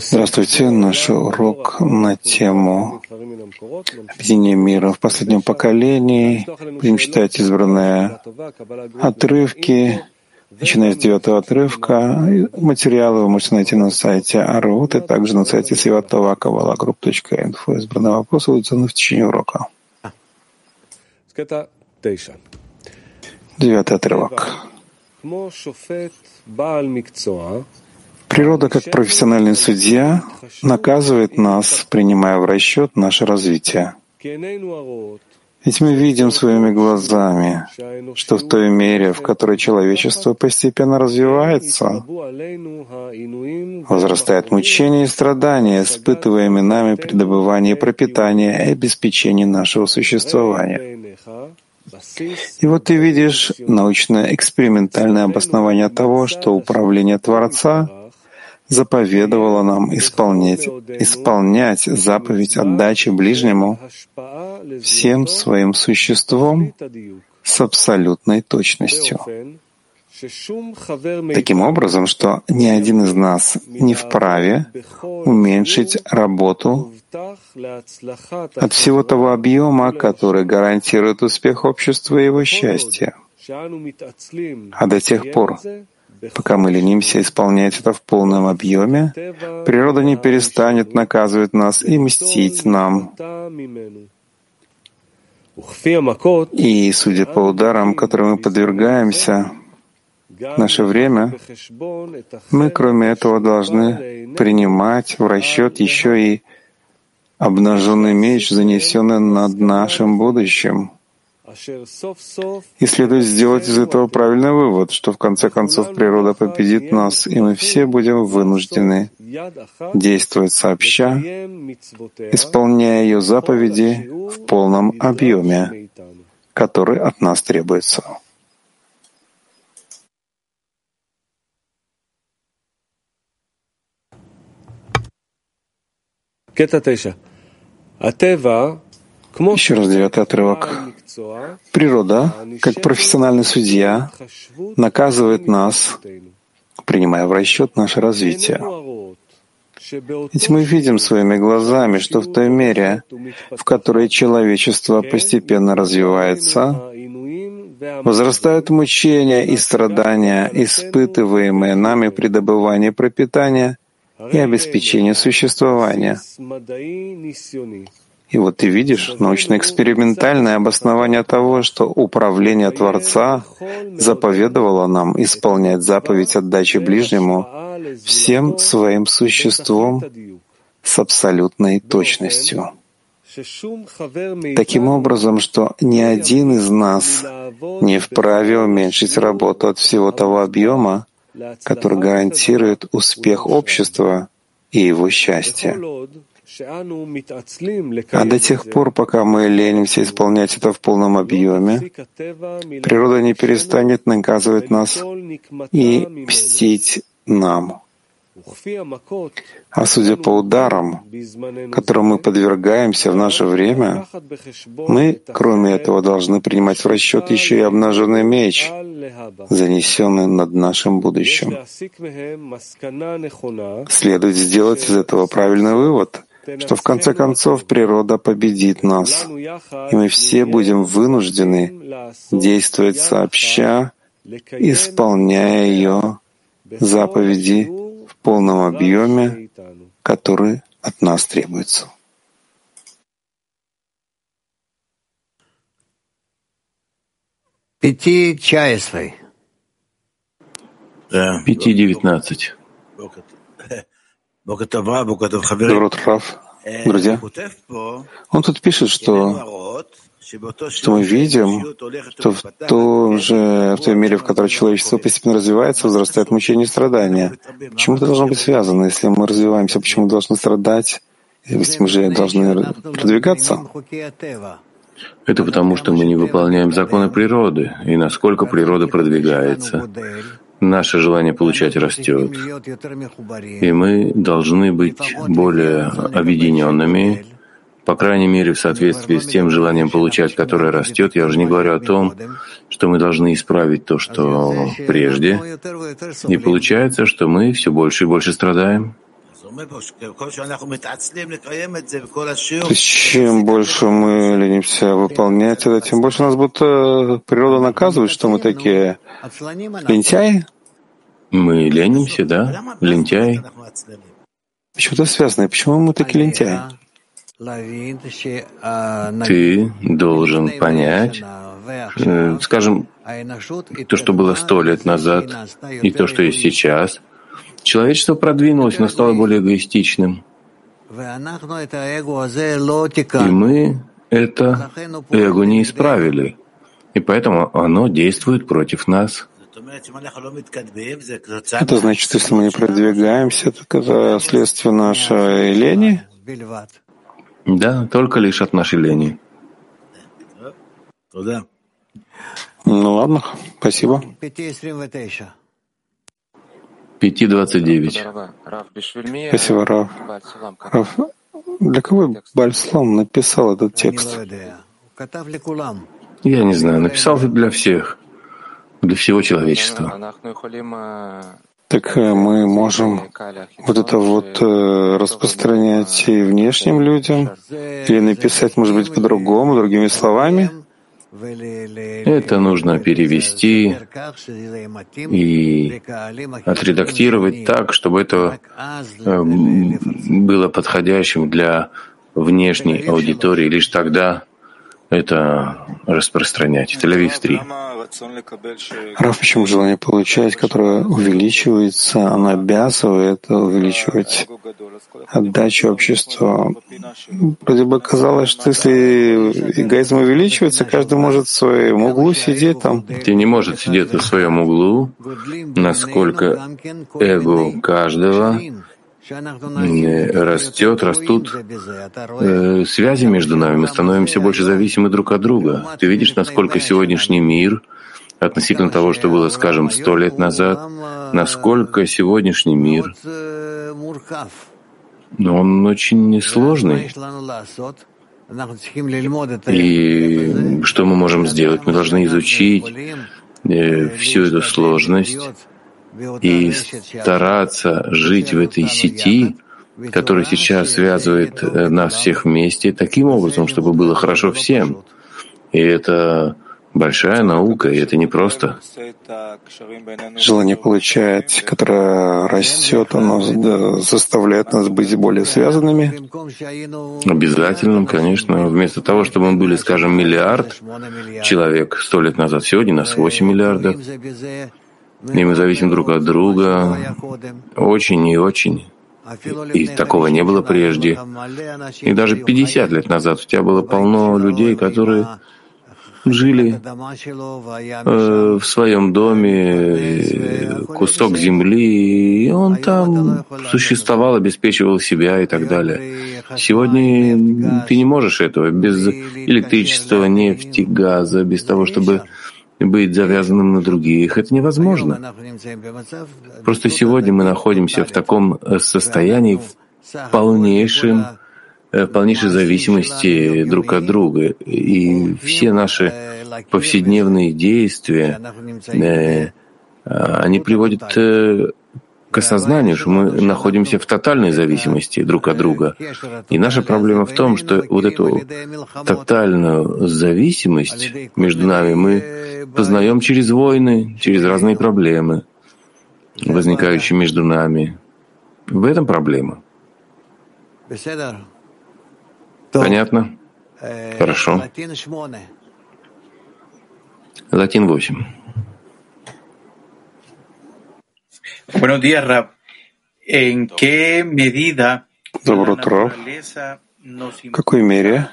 Здравствуйте. Наш урок на тему объединения мира в последнем поколении. Будем читать избранные отрывки, начиная с девятого отрывка. Материалы вы можете найти на сайте Арут и также на сайте Кавалагрупп.инфо. Избранные вопросы будут заданы в течение урока. Девятый отрывок. Природа, как профессиональный судья, наказывает нас, принимая в расчет наше развитие. Ведь мы видим своими глазами, что в той мере, в которой человечество постепенно развивается, возрастает мучение и страдания, испытываемые нами при добывании пропитания и обеспечении нашего существования. И вот ты видишь научное экспериментальное обоснование того, что управление Творца заповедовала нам исполнять, исполнять заповедь отдачи ближнему всем своим существом с абсолютной точностью. Таким образом, что ни один из нас не вправе уменьшить работу от всего того объема, который гарантирует успех общества и его счастье. А до тех пор, Пока мы ленимся исполнять это в полном объеме, природа не перестанет наказывать нас и мстить нам. И, судя по ударам, которым мы подвергаемся, наше время, мы, кроме этого, должны принимать в расчет еще и обнаженный меч, занесенный над нашим будущим — и следует сделать из этого правильный вывод, что в конце концов природа победит нас, и мы все будем вынуждены действовать сообща, исполняя ее заповеди в полном объеме, который от нас требуется. Еще раз девятый отрывок. Природа, как профессиональный судья, наказывает нас, принимая в расчет наше развитие. Ведь мы видим своими глазами, что в той мере, в которой человечество постепенно развивается, возрастают мучения и страдания, испытываемые нами при добывании пропитания и обеспечении существования. И вот ты видишь научно-экспериментальное обоснование того, что управление Творца заповедовало нам исполнять заповедь отдачи ближнему всем своим существом с абсолютной точностью. Таким образом, что ни один из нас не вправе уменьшить работу от всего того объема, который гарантирует успех общества и его счастье. А до тех пор, пока мы ленимся исполнять это в полном объеме, природа не перестанет наказывать нас и мстить нам. А судя по ударам, которым мы подвергаемся в наше время, мы, кроме этого, должны принимать в расчет еще и обнаженный меч, занесенный над нашим будущим. Следует сделать из этого правильный вывод, что в конце концов природа победит нас, и мы все будем вынуждены действовать сообща, исполняя ее заповеди в полном объеме, который от нас требуется. Пяти девятнадцать. Доброе Раф, друзья. Он тут пишет, что, что мы видим, что в, том же, в той мере, в которой человечество постепенно развивается, возрастает мучение и страдания. Почему это должно быть связано? Если мы развиваемся, почему мы должны страдать? Если мы же должны продвигаться? Это потому, что мы не выполняем законы природы, и насколько природа продвигается, наше желание получать растет. И мы должны быть более объединенными, по крайней мере, в соответствии с тем желанием получать, которое растет, я уже не говорю о том, что мы должны исправить то, что прежде. И получается, что мы все больше и больше страдаем. Чем больше мы ленимся выполнять это, тем больше нас будто природа наказывает, что мы такие лентяи. Мы ленимся, да? Лентяи. Почему это связано? Почему мы такие лентяи? Ты должен понять, э, скажем, то, что было сто лет назад, и то, что есть сейчас. Человечество продвинулось, но стало более эгоистичным. И мы это эго не исправили. И поэтому оно действует против нас. Это значит, если мы не продвигаемся, так это следствие нашей лени? Да, только лишь от нашей лени. Ну ладно, спасибо. 5.29. Спасибо, Раф. Раф, для кого Бальслам написал этот текст? Я не знаю, написал для всех для всего человечества. Так э, мы можем вот это вот э, распространять и внешним людям, или написать, может быть, по-другому, другими словами? Это нужно перевести и отредактировать так, чтобы это э, было подходящим для внешней аудитории. Лишь тогда это распространять. Тель-Авив 3. Рав, почему желание получать, которое увеличивается, оно обязывает увеличивать отдачу обществу. Вроде бы казалось, что если эгоизм увеличивается, каждый может в своем углу сидеть там. Ты не может сидеть в своем углу, насколько эго каждого растет, растут э, связи между нами, мы становимся больше зависимы друг от друга. Ты видишь, насколько сегодняшний мир относительно того, что было, скажем, сто лет назад, насколько сегодняшний мир, но он очень сложный. И что мы можем сделать? Мы должны изучить э, всю эту сложность и стараться жить в этой сети, которая сейчас связывает э, нас всех вместе, таким образом, чтобы было хорошо всем. И это большая наука, и это не просто. Желание получать, которое растет, оно заставляет нас быть более связанными. Обязательным, конечно. Вместо того, чтобы мы были, скажем, миллиард человек сто лет назад, сегодня нас 8 миллиардов и мы зависим друг от друга очень и очень. И такого не было прежде. И даже 50 лет назад у тебя было полно людей, которые жили э, в своем доме, кусок земли, и он там существовал, обеспечивал себя и так далее. Сегодня ты не можешь этого без электричества, нефти, газа, без того, чтобы быть завязанным на других. Это невозможно. Просто сегодня мы находимся в таком э, состоянии в полнейшем, э, полнейшей зависимости друг от друга. И все наши повседневные действия, э, они приводят к осознанию, что мы находимся в тотальной зависимости друг от друга. И наша проблема в том, что вот эту тотальную зависимость между нами мы познаем через войны, через разные проблемы, возникающие между нами. В этом проблема. Понятно? Хорошо. Латин 8. Buenos días, Rab. ¿En qué medida Доброе утро. В какой мере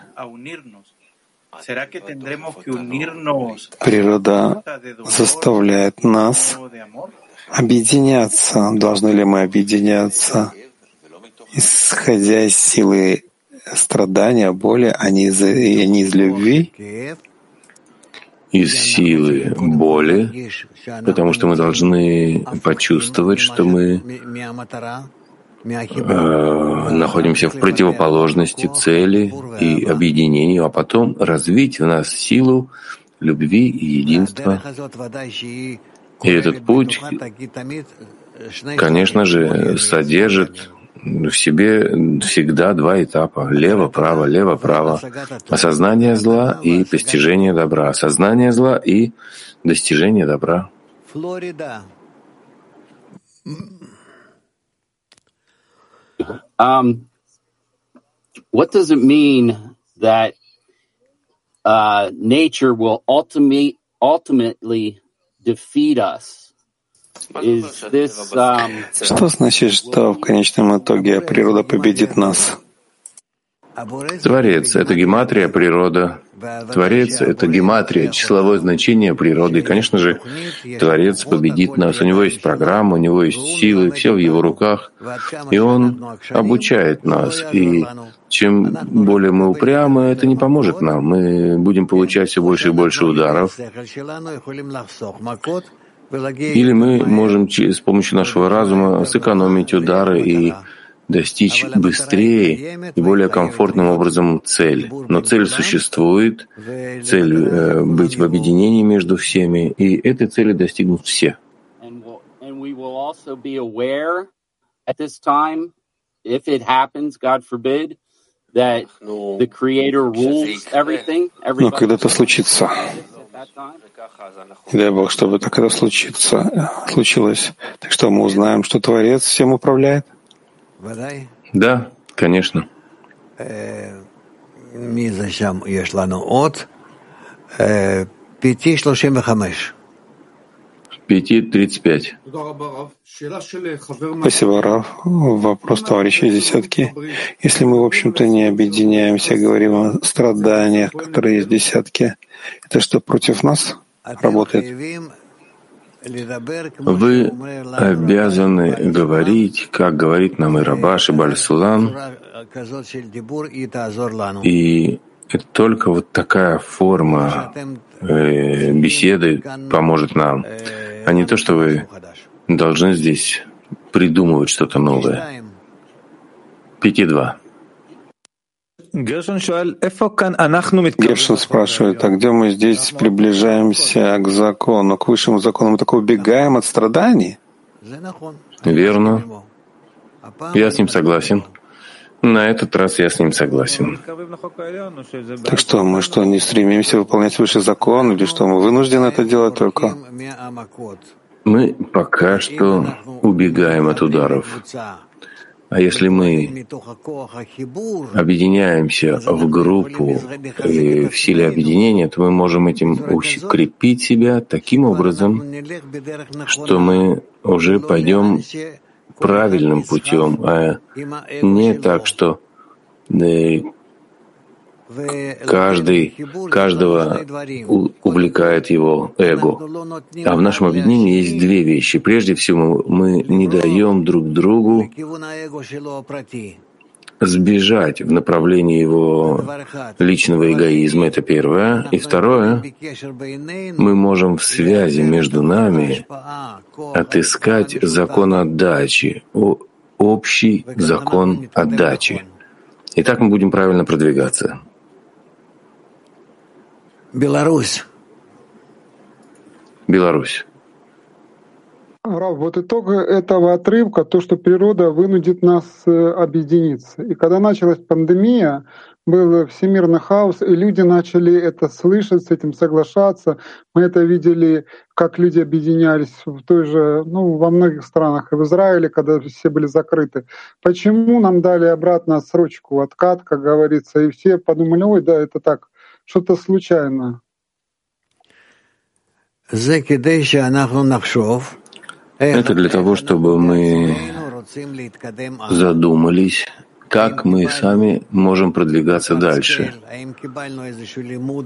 природа заставляет нас объединяться? Должны ли мы объединяться, исходя из силы страдания, боли, а не из, а не из любви? Из силы боли, потому что мы должны почувствовать, что мы э, находимся в противоположности цели и объединению, а потом развить в нас силу любви и единства. И этот путь, конечно же, содержит в себе всегда два этапа — лево-право, лево-право. Осознание зла и постижение добра. Осознание зла и достижение добра. Um, what does it mean that uh, nature will ultimate, ultimately defeat us? Что значит, что в конечном итоге природа победит нас? Творец — это гематрия, природа. Творец — это гематрия, числовое значение природы. И, конечно же, Творец победит нас. У него есть программа, у него есть силы, все в его руках. И он обучает нас. И чем более мы упрямы, это не поможет нам. Мы будем получать все больше и больше ударов. Или мы можем с помощью нашего разума сэкономить удары и достичь быстрее и более комфортным образом цель. Но цель существует, цель э, быть в объединении между всеми, и этой цели достигнут все. Но когда это случится, дай Бог, чтобы так это случится, случилось. Так что мы узнаем, что Творец всем управляет? Да, конечно. Пяти тридцать пять. Спасибо, Раф. Вопрос товарища из десятки. Если мы, в общем-то, не объединяемся, говорим о страданиях, которые есть в десятке, это что, против нас работает? Вы обязаны говорить, как говорит нам и Рабаш, и Бальсулам, и только вот такая форма э, беседы поможет нам, а не то, что вы должны здесь придумывать что-то новое. Пяти два. Гершин спрашивает, а где мы здесь приближаемся к закону, к высшему закону? Мы только убегаем от страданий? Верно. Я с ним согласен. На этот раз я с ним согласен. Так что, мы что, не стремимся выполнять высший закон, или что, мы вынуждены это делать только? Мы пока что убегаем от ударов. А если мы объединяемся в группу и в силе объединения, то мы можем этим укрепить себя таким образом, что мы уже пойдем правильным путем, а не так, что э, Каждый, каждого увлекает его эго. А в нашем объединении есть две вещи. Прежде всего, мы не даем друг другу сбежать в направлении его личного эгоизма, это первое. И второе, мы можем в связи между нами отыскать закон отдачи, общий закон отдачи. И так мы будем правильно продвигаться. Беларусь. Беларусь. Рав, вот итог этого отрывка, то, что природа вынудит нас э, объединиться. И когда началась пандемия, был всемирный хаос, и люди начали это слышать, с этим соглашаться. Мы это видели, как люди объединялись в той же, ну, во многих странах, и в Израиле, когда все были закрыты. Почему нам дали обратно срочку, откат, как говорится, и все подумали, ой, да, это так, что-то случайно. Это для того, чтобы мы задумались, как мы сами можем продвигаться дальше.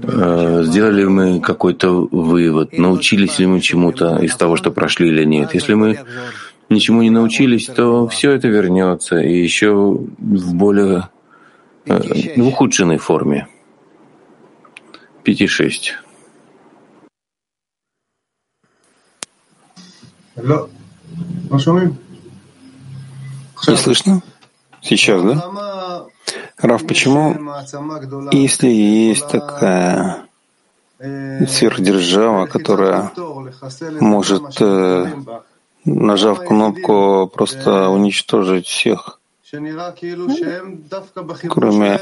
Э, сделали мы какой-то вывод, научились ли мы чему-то из того, что прошли или нет. Если мы ничему не научились, то все это вернется, и еще в более э, в ухудшенной форме. 5,6. Не слышно? Сейчас, да? Раф, почему, если есть такая сверхдержава, которая может, э, нажав кнопку, просто уничтожить всех, кроме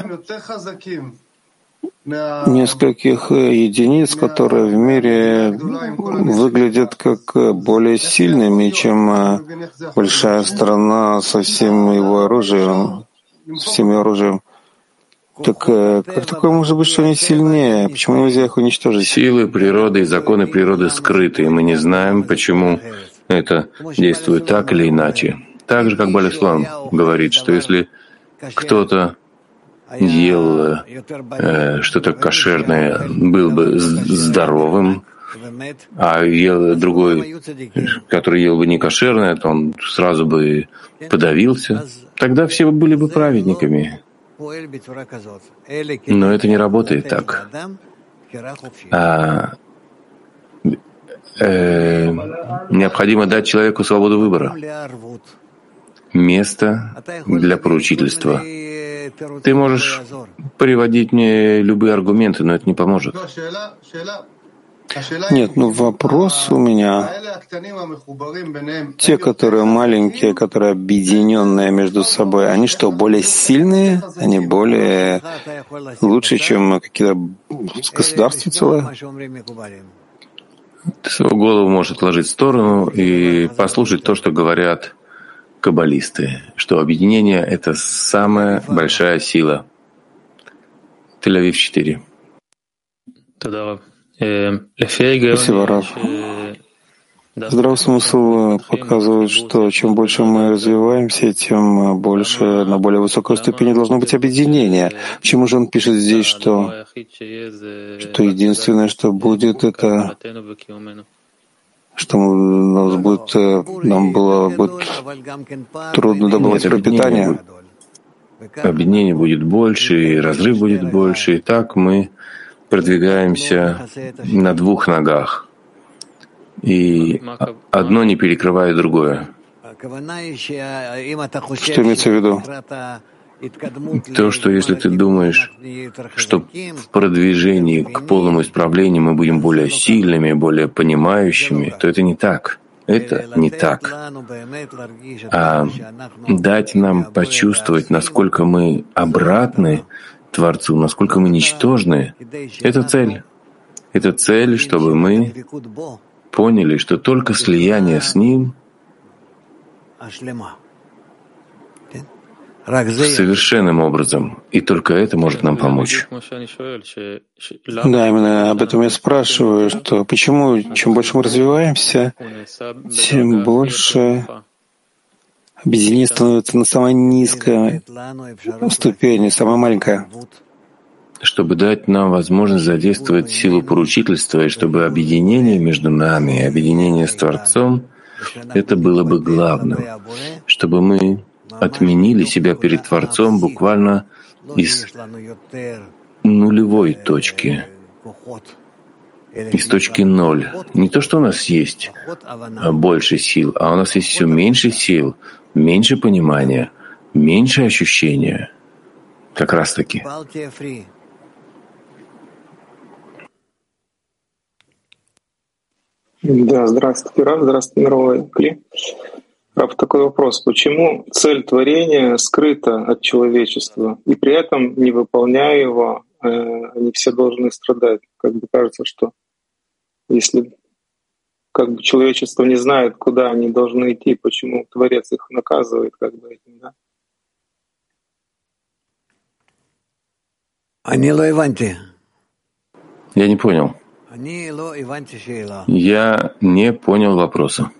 нескольких э, единиц, которые в мире выглядят как э, более сильными, чем э, большая страна со всем его оружием, всем оружием. Так как такое может быть, что они сильнее? Почему нельзя их уничтожить? Силы природы и законы природы скрыты, и мы не знаем, почему это действует так или иначе. Так же, как Балислам говорит, что если кто-то ел э, что-то кошерное, был бы здоровым, а ел другой, который ел бы не кошерное, то он сразу бы подавился, тогда все были бы праведниками. Но это не работает так. А, э, необходимо дать человеку свободу выбора, место для поручительства. Ты можешь приводить мне любые аргументы, но это не поможет. Нет, ну вопрос у меня. Те, которые маленькие, которые объединенные между собой, они что, более сильные? Они более лучше, чем какие-то государства целые? Ты свою голову можешь отложить в сторону и послушать то, что говорят каббалисты, что объединение — это самая большая сила. Тель-Авив 4. Спасибо, Раф. Здравый смысл показывает, что чем больше мы развиваемся, тем больше на более высокой ступени должно быть объединение. Почему же он пишет здесь, что, что единственное, что будет, это что нас будет, э, нам было будет трудно добывать пропитание? Объединение будет больше, и разрыв будет больше, и так мы продвигаемся на двух ногах. И одно не перекрывает другое. Что имеется в виду? То, что если ты думаешь, что в продвижении к полному исправлению мы будем более сильными, более понимающими, то это не так. Это не так. А дать нам почувствовать, насколько мы обратны Творцу, насколько мы ничтожны, это цель. Это цель, чтобы мы поняли, что только слияние с Ним совершенным образом, и только это может нам помочь. Да, именно об этом я спрашиваю, что почему чем больше мы развиваемся, тем больше объединение становится на самой низкой ступени, самая маленькая. Чтобы дать нам возможность задействовать силу поручительства, и чтобы объединение между нами, объединение с Творцом, это было бы главным, чтобы мы отменили себя перед Творцом буквально из нулевой точки, из точки ноль. Не то, что у нас есть больше сил, а у нас есть все меньше сил, меньше понимания, меньше ощущения. Как раз таки. Да, здравствуйте, Раф, здравствуйте, мировой Кли. Раф, такой вопрос. Почему цель творения скрыта от человечества, и при этом, не выполняя его, э, они все должны страдать? Как бы кажется, что если как бы человечество не знает, куда они должны идти, почему Творец их наказывает как бы этим, да? Я не понял. Я не понял вопроса.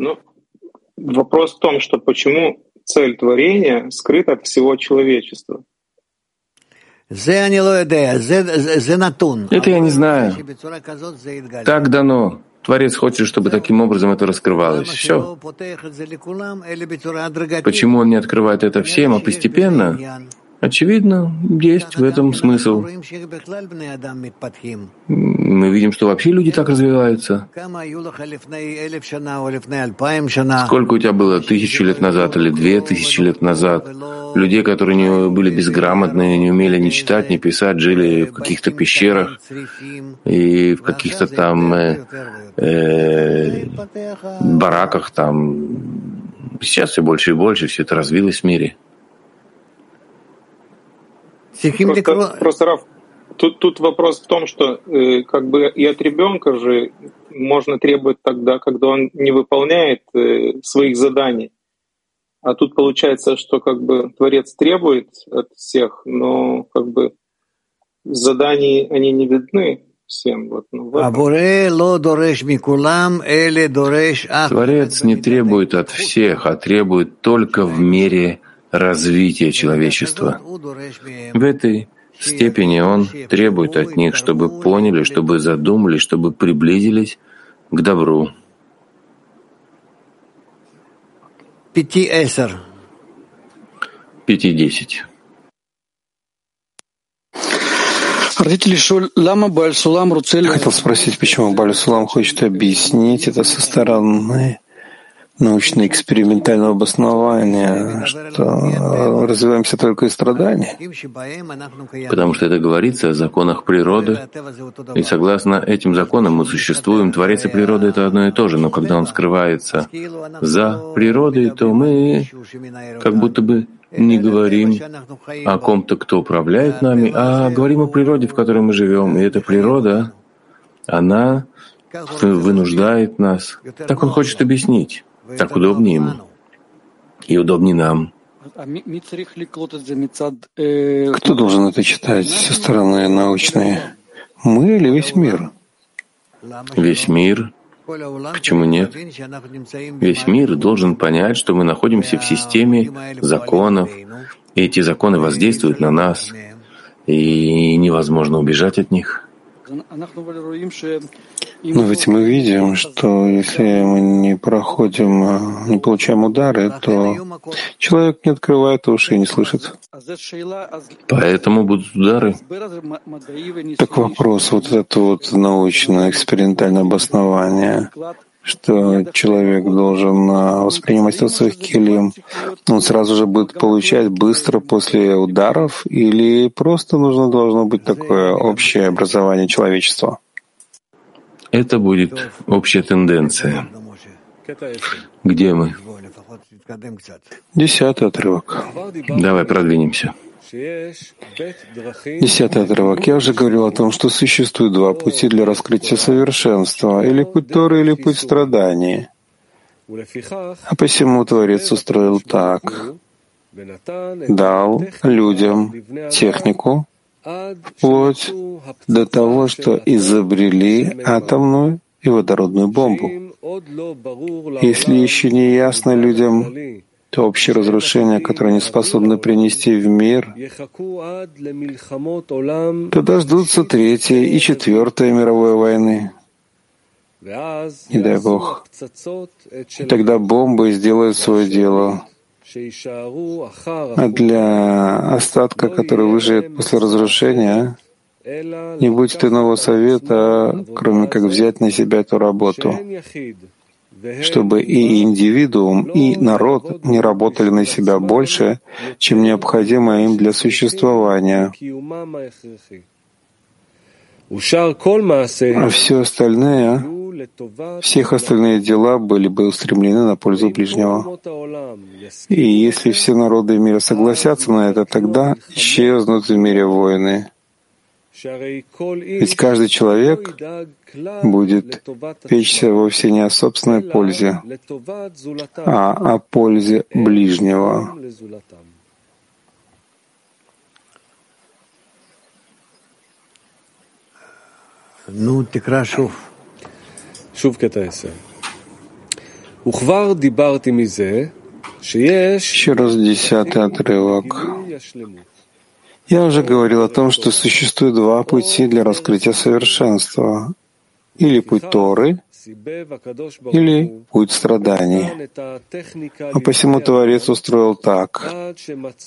Ну, вопрос в том, что почему цель творения скрыта от всего человечества. Это я не знаю. Так дано. Творец хочет, чтобы таким образом это раскрывалось. Все. Почему он не открывает это всем, а постепенно? Очевидно, есть в этом смысл. Мы видим, что вообще люди так развиваются. Сколько у тебя было тысячу лет назад или две тысячи лет назад? Людей, которые не были безграмотные, не умели ни читать, ни писать, жили в каких-то пещерах и в каких-то там э, э, бараках там. Сейчас все больше и больше, все это развилось в мире. Просто, просто Раф, тут, тут вопрос в том, что э, как бы и от ребенка же можно требовать тогда, когда он не выполняет э, своих заданий. А тут получается, что как бы Творец требует от всех, но как бы заданий они не видны всем. Вот, ну, Творец не требует от всех, а требует только в мере развития человечества. В этой степени он требует от них, чтобы поняли, чтобы задумались, чтобы приблизились к добру. Пяти-десять. Хотел спросить, почему Баль Сулам хочет объяснить это со стороны научно-экспериментального обоснования, что развиваемся только из страданий. Потому что это говорится о законах природы, и согласно этим законам мы существуем. Творец и природа — это одно и то же, но когда он скрывается за природой, то мы как будто бы не говорим о ком-то, кто управляет нами, а говорим о природе, в которой мы живем. И эта природа, она вынуждает нас. Так он хочет объяснить. Так удобнее ему. И удобнее нам. Кто должен это читать со стороны научной? Мы или весь мир? Весь мир. Почему нет? Весь мир должен понять, что мы находимся в системе законов, и эти законы воздействуют на нас, и невозможно убежать от них. Но ведь мы видим, что если мы не проходим, а, не получаем удары, то человек не открывает уши и не слышит. Поэтому будут удары. Так вопрос, вот это вот научное экспериментальное обоснование, что человек должен а, воспринимать это своих килим, он сразу же будет получать быстро после ударов, или просто нужно должно быть такое общее образование человечества? Это будет общая тенденция. Где мы? Десятый отрывок. Давай продвинемся. Десятый отрывок. Я уже говорил о том, что существует два пути для раскрытия совершенства, или путь Торы, или путь страданий. А посему Творец устроил так. Дал людям технику, вплоть до того, что изобрели атомную и водородную бомбу. Если еще не ясно людям то общее разрушение, которое они способны принести в мир, то дождутся Третьей и Четвертой мировой войны. Не дай Бог. И тогда бомбы сделают свое дело. А для остатка, который выживет после разрушения, не будет иного совета, кроме как взять на себя эту работу, чтобы и индивидуум, и народ не работали на себя больше, чем необходимо им для существования. А все остальное всех остальные дела были бы устремлены на пользу ближнего. И если все народы мира согласятся на это, тогда исчезнут в мире войны. Ведь каждый человек будет печься вовсе не о собственной пользе, а о пользе ближнего. Ну, ты крашов. Шув катайся. Ухвар дибарти мизе, Еще раз десятый отрывок. Я уже говорил о том, что существует два пути для раскрытия совершенства. Или путь Торы, или путь страданий. А посему Творец устроил так.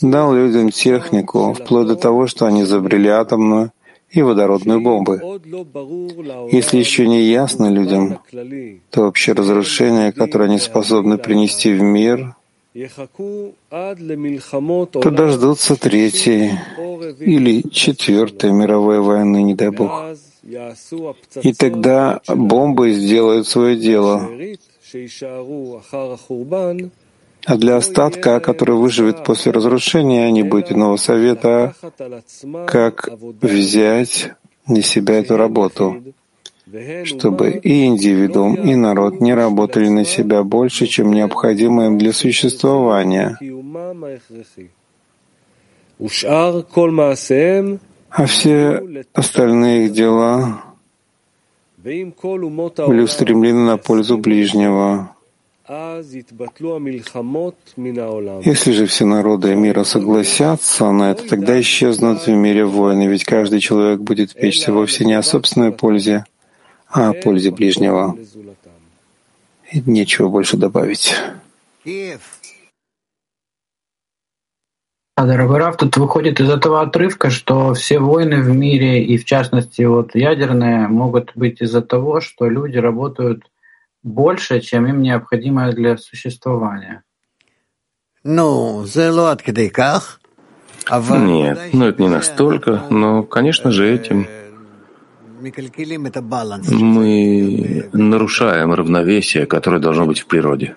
Дал людям технику, вплоть до того, что они изобрели атомную и водородную бомбы. Если еще не ясно людям, то общее разрушение, которое они способны принести в мир, то дождутся третьей или четвертой мировой войны, не дай Бог. И тогда бомбы сделают свое дело. А для остатка, который выживет после разрушения, не будет иного совета, как взять на себя эту работу, чтобы и индивидуум, и народ не работали на себя больше, чем необходимо им для существования. А все остальные их дела были устремлены на пользу ближнего. Если же все народы мира согласятся на это, тогда исчезнут в мире войны, ведь каждый человек будет печься вовсе не о собственной пользе, о пользе ближнего. И нечего больше добавить. А, дорогой Раф, тут выходит из этого отрывка, что все войны в мире, и в частности вот ядерные, могут быть из-за того, что люди работают больше, чем им необходимо для существования. Ну, Нет, ну это не настолько, но, конечно же, этим мы нарушаем равновесие, которое должно быть в природе.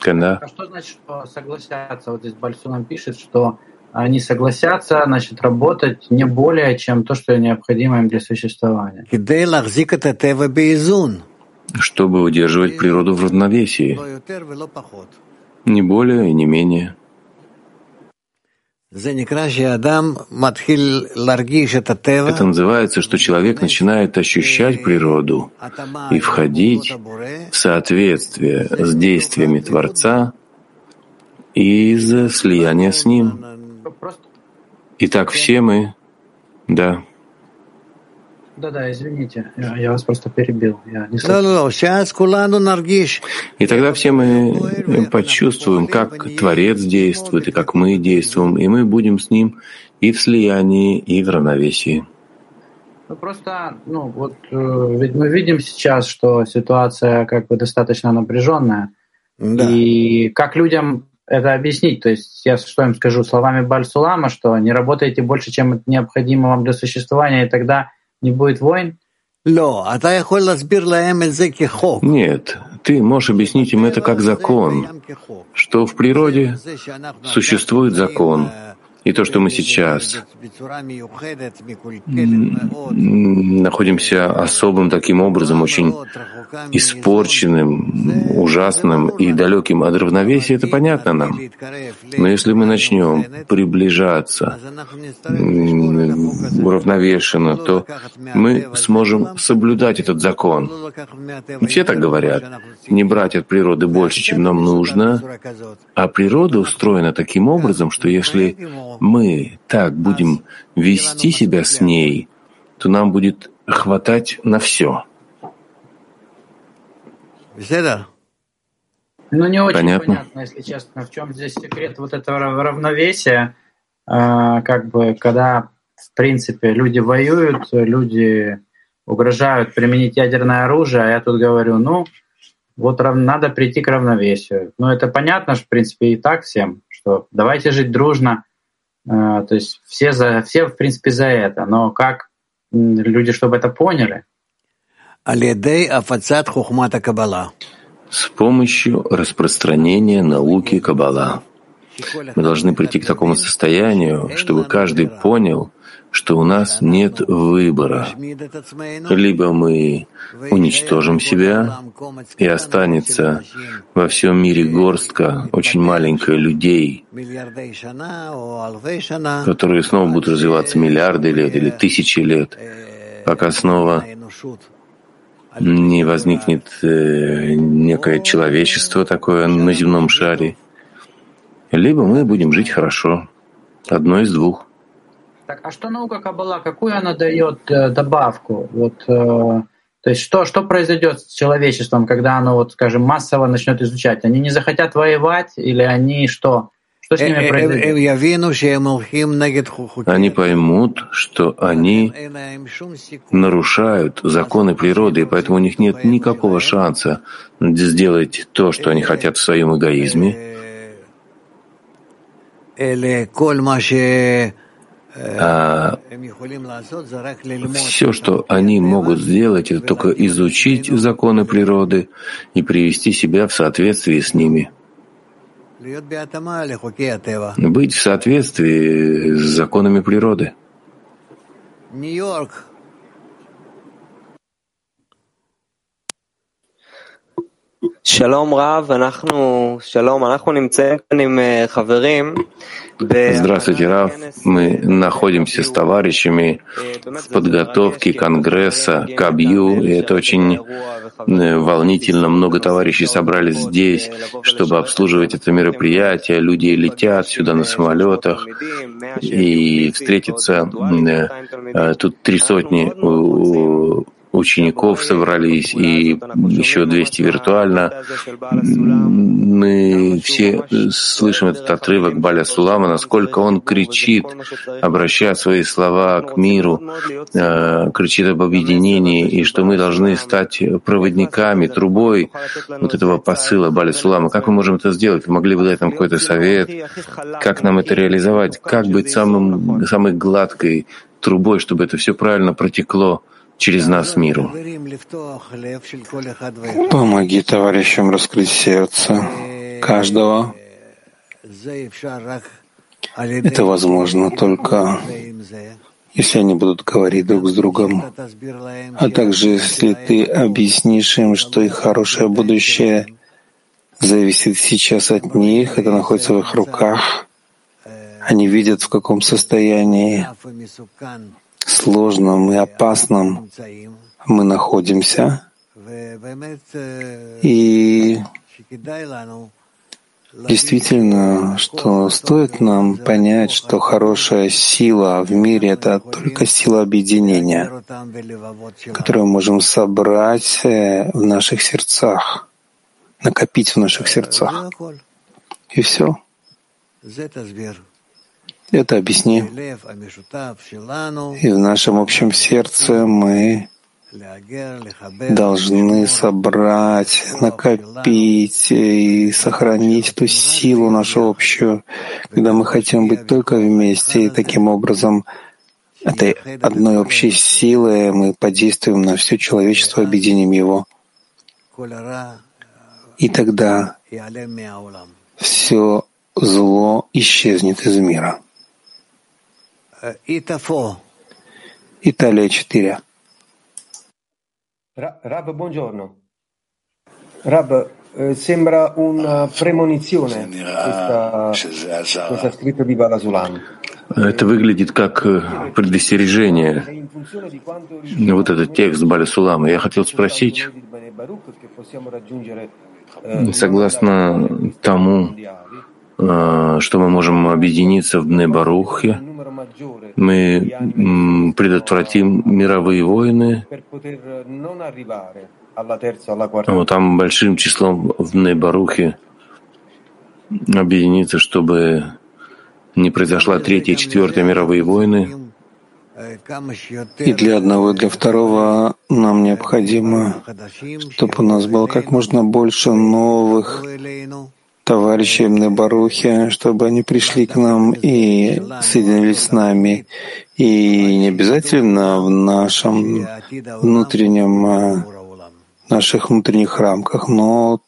Когда? А что значит что согласятся? Вот здесь Бальсу нам пишет, что они согласятся, значит, работать не более, чем то, что необходимо им для существования чтобы удерживать природу в равновесии, не более и не менее. Это называется, что человек начинает ощущать природу и входить в соответствие с действиями Творца из слияния с Ним. Итак, все мы, да. Да-да, извините, я, я вас просто перебил. Я не и тогда все мы почувствуем, как Творец действует и как мы действуем, и мы будем с Ним и в слиянии, и в равновесии. Ну просто, ну вот, э, ведь мы видим сейчас, что ситуация как бы достаточно напряженная. Да. И как людям это объяснить? То есть я что им скажу словами Бальсулама, что не работаете больше, чем необходимо вам для существования, и тогда не будет войн? Нет, ты можешь объяснить им это как закон, что в природе существует закон, и то, что мы сейчас находимся особым таким образом, очень испорченным, ужасным и далеким от равновесия, это понятно нам. Но если мы начнем приближаться уравновешенно, то мы сможем соблюдать этот закон. Все так говорят. Не брать от природы больше, чем нам нужно. А природа устроена таким образом, что если мы так будем вести себя с ней, то нам будет хватать на все. Ну, не очень понятно. понятно, если честно, в чем здесь секрет вот этого равновесия, а, как бы, когда, в принципе, люди воюют, люди угрожают применить ядерное оружие, а я тут говорю, ну, вот надо прийти к равновесию. Ну, это понятно, что, в принципе, и так всем, что давайте жить дружно, то есть все, за, все, в принципе, за это. Но как люди, чтобы это поняли? С помощью распространения науки Каббала. Мы должны прийти к такому состоянию, чтобы каждый понял, что у нас нет выбора. Либо мы уничтожим себя, и останется во всем мире горстка, очень маленькая людей, которые снова будут развиваться миллиарды лет или тысячи лет, пока снова не возникнет э, некое человечество такое на земном шаре, либо мы будем жить хорошо. Одно из двух. Так, а что наука Каббала, какую она дает э, добавку? Вот, э, то То есть что, что произойдет с человечеством, когда оно, вот, скажем, массово начнет изучать? Они не захотят воевать или они что? Что с ними произойдет? Они поймут, что они нарушают законы природы, и поэтому у них нет никакого шанса сделать то, что они хотят в своем эгоизме. А все, что они могут сделать, это только изучить законы природы и привести себя в соответствие с ними. Быть в соответствии с законами природы. Нью-Йорк. Здравствуйте, Рав. Мы находимся с товарищами в подготовке Конгресса Кабью, и это очень э, волнительно. Много товарищей собрались здесь, чтобы обслуживать это мероприятие. Люди летят сюда на самолетах и встретиться. Э, э, тут три сотни учеников собрались и еще 200 виртуально. Мы все слышим этот отрывок Баля Сулама, насколько он кричит, обращая свои слова к миру, э, кричит об объединении, и что мы должны стать проводниками, трубой вот этого посыла Баля Сулама. Как мы можем это сделать? Вы могли бы дать нам какой-то совет? Как нам это реализовать? Как быть самым, самой гладкой трубой, чтобы это все правильно протекло? Через нас миру. Помоги товарищам раскрыть сердце каждого. Это возможно только если они будут говорить друг с другом, а также если ты объяснишь им, что их хорошее будущее зависит сейчас от них, это находится в их руках, они видят, в каком состоянии сложном и опасном мы находимся. И действительно, что стоит нам понять, что хорошая сила в мире — это только сила объединения, которую мы можем собрать э, в наших сердцах, накопить в наших сердцах. И все. Это объясни. И в нашем общем сердце мы должны собрать, накопить и сохранить ту силу нашу общую, когда мы хотим быть только вместе, и таким образом этой одной общей силой мы подействуем на все человечество, объединим его. И тогда все зло исчезнет из мира. Italia 4. Rab, buongiorno. Rab, eh, sembra una premonizione questa, questa scritta di Balasulam. Это выглядит как э, предостережение. Вот этот текст Балисулама. Я хотел спросить, согласно тому, э, что мы можем объединиться в Бнебарухе, мы предотвратим мировые войны. Вот там большим числом в Нейбарухе объединиться, чтобы не произошла третья четвертая мировые войны. И для одного, и для второго нам необходимо, чтобы у нас было как можно больше новых товарищам на Барухе, чтобы они пришли к нам и соединились с нами. И не обязательно в нашем внутреннем, э, наших внутренних рамках, но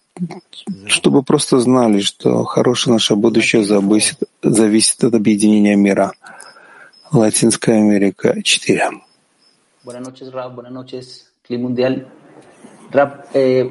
чтобы просто знали, что хорошее наше будущее зависит, зависит от объединения мира. Латинская Америка 4. Buenas noches, Rab. Buenas noches, Clima Mundial. Rab, eh,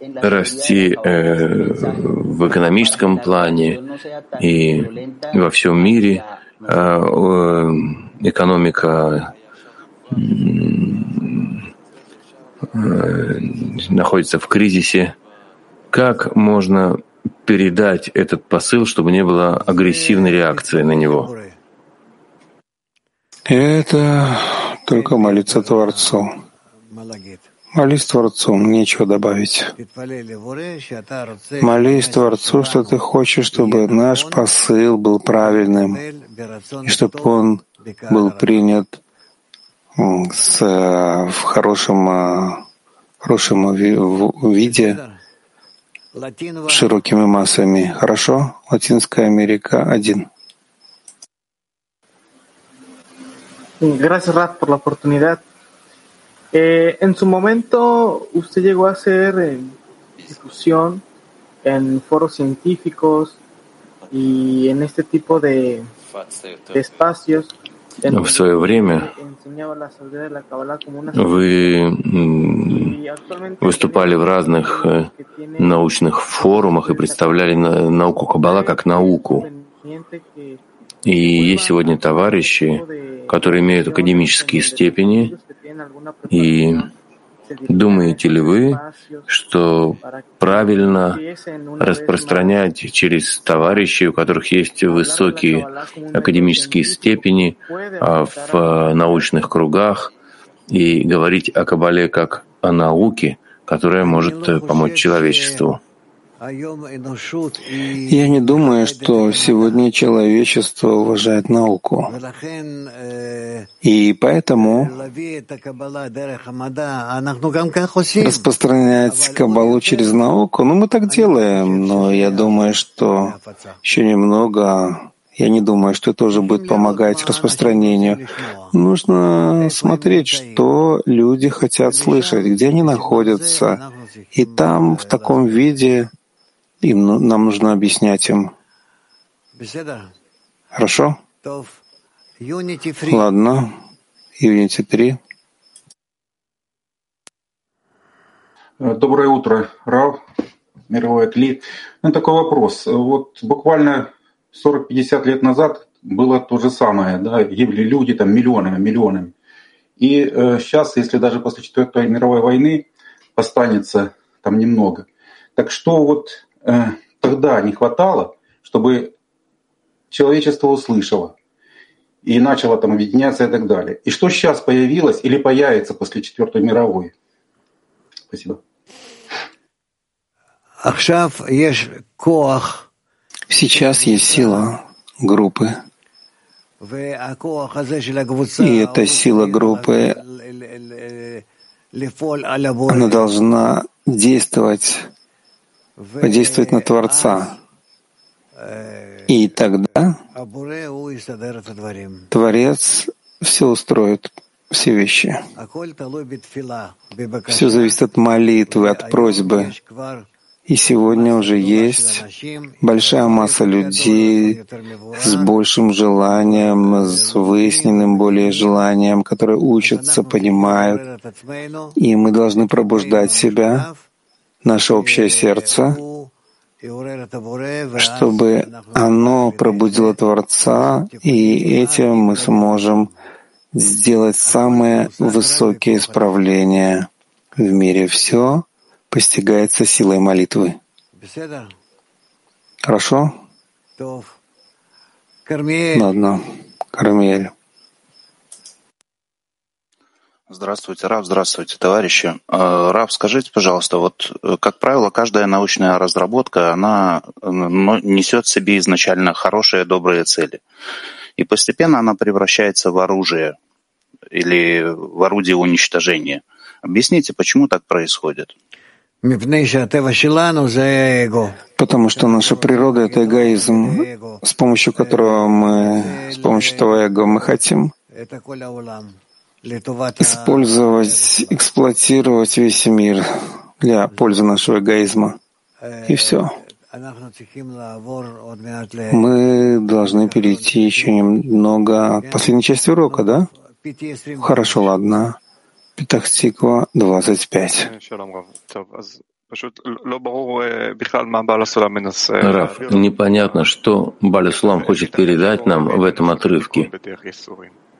расти э, в экономическом плане и во всем мире. Э, экономика э, находится в кризисе. Как можно передать этот посыл, чтобы не было агрессивной реакции на него? Это только молиться Творцу. Молись Творцу, нечего добавить. Молись Творцу, что ты хочешь, чтобы наш посыл был правильным, и чтобы он был принят с, в хорошем, хорошем виде, широкими массами. Хорошо? Латинская Америка один. Gracias, Raf, por la oportunidad. Eh, en su momento, usted llegó a hacer eh, discusión en foros científicos y en este tipo de, de espacios. В свое время вы выступали в разных э, научных форумах и представляли науку Каббала как науку. И есть сегодня товарищи, которые имеют академические степени, и думаете ли вы, что правильно распространять через товарищей, у которых есть высокие академические степени а, в научных кругах, и говорить о Кабале как о науке, которая может помочь человечеству? Я не думаю, что сегодня человечество уважает науку. И поэтому распространять Кабалу через науку, ну мы так делаем, но я думаю, что еще немного я не думаю, что это тоже будет помогать распространению. Нужно смотреть, что люди хотят слышать, где они находятся. И там в таком виде им, ну, нам нужно объяснять им. Хорошо? Ладно. Unity 3. Доброе утро, Рав, мировой Кли. Ну, такой вопрос. Вот буквально 40-50 лет назад было то же самое, да, гибли люди там миллионами, миллионами. И э, сейчас, если даже после Четвертой мировой войны останется там немного, так что вот Э, тогда не хватало, чтобы человечество услышало и начало там объединяться и так далее. И что сейчас появилось или появится после Четвертой мировой? Спасибо. Сейчас есть сила группы. И эта сила группы, она должна действовать подействовать на Творца. И тогда Творец все устроит, все вещи. Все зависит от молитвы, от просьбы. И сегодня уже есть большая масса людей с большим желанием, с выясненным более желанием, которые учатся, понимают. И мы должны пробуждать себя наше общее сердце, чтобы оно пробудило Творца, и этим мы сможем сделать самые высокие исправления в мире. Все постигается силой молитвы. Хорошо? Ладно. Кармель. Здравствуйте, Рав, здравствуйте, товарищи. Э, Рав, скажите, пожалуйста, вот, э, как правило, каждая научная разработка, она э, несет в себе изначально хорошие, добрые цели. И постепенно она превращается в оружие или в орудие уничтожения. Объясните, почему так происходит? Потому что наша природа — это эгоизм, с помощью которого мы, с помощью того эго мы хотим использовать, эксплуатировать весь мир для пользы нашего эгоизма. И все. Мы должны перейти еще немного к последней части урока, да? Хорошо, ладно. Петахтиква 25. Раф, непонятно, что Балисулам хочет передать нам в этом отрывке.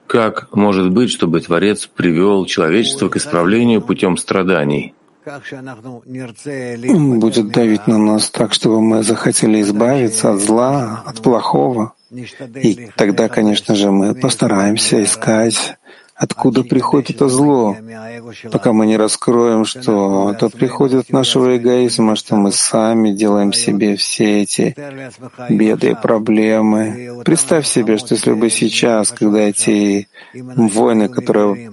Как может быть, чтобы Творец привел человечество к исправлению путем страданий? Он будет давить на нас так, чтобы мы захотели избавиться от зла, от плохого. И тогда, конечно же, мы постараемся искать откуда приходит это зло, пока мы не раскроем, что это приходит от нашего эгоизма, что мы сами делаем себе все эти беды и проблемы. Представь себе, что если бы сейчас, когда эти войны, которые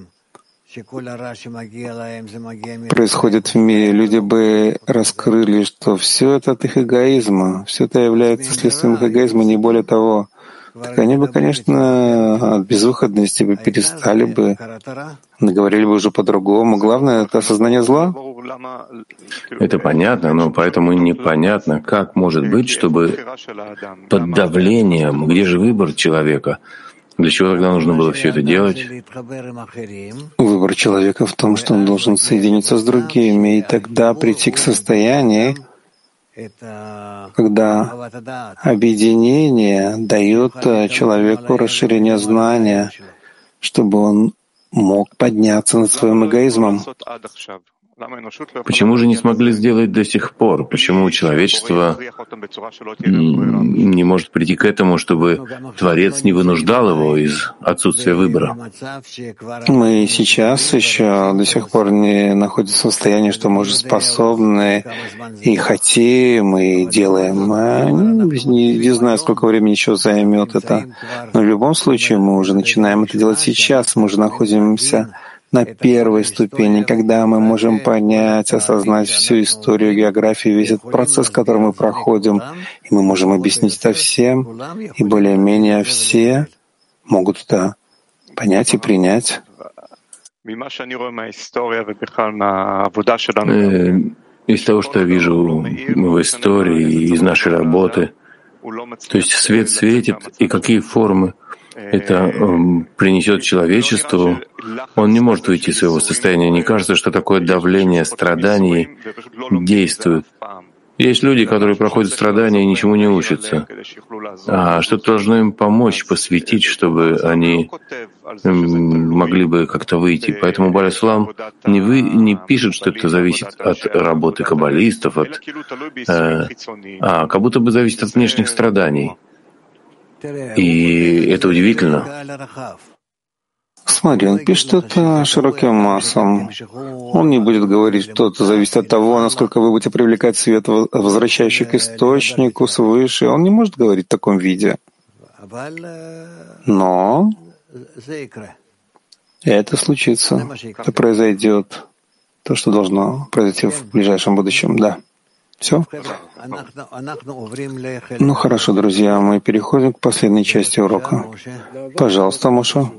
происходят в мире, люди бы раскрыли, что все это от их эгоизма, все это является следствием их эгоизма, не более того они бы, конечно, от безвыходности бы перестали бы, говорили бы уже по-другому. Главное — это осознание зла. Это понятно, но поэтому непонятно, как может быть, чтобы под давлением, где же выбор человека, для чего тогда нужно было все это делать? Выбор человека в том, что он должен соединиться с другими и тогда прийти к состоянию, когда объединение дает человеку расширение знания, чтобы он мог подняться над своим эгоизмом. Почему же не смогли сделать до сих пор? Почему человечество не может прийти к этому, чтобы Творец не вынуждал его из отсутствия выбора? Мы сейчас еще до сих пор не находимся в состоянии, что мы уже способны и хотим, и делаем. Не, не знаю, сколько времени еще займет это. Но в любом случае мы уже начинаем это делать сейчас. Мы уже находимся на первой ступени, когда мы можем понять, осознать всю историю, географию, весь этот процесс, который мы проходим, и мы можем объяснить это всем, и более-менее все могут это понять и принять. Э, из того, что я вижу в истории, из нашей работы, то есть свет светит, и какие формы это эм, принесет человечеству, он не может уйти из своего состояния. Не кажется, что такое давление страданий действует. Есть люди, которые проходят страдания и ничему не учатся. А что-то должно им помочь, посвятить, чтобы они могли бы как-то выйти. Поэтому Баляслам не, вы, не пишет, что это зависит от работы каббалистов, от, э, а как будто бы зависит от внешних страданий. И это удивительно. Смотри, он пишет это широким массам. Он не будет говорить, что это зависит от того, насколько вы будете привлекать свет, возвращающий к источнику свыше. Он не может говорить в таком виде. Но это случится. Это произойдет. То, что должно произойти в ближайшем будущем. Да. Все? Ну хорошо, друзья, мы переходим к последней части урока. Пожалуйста, Маша.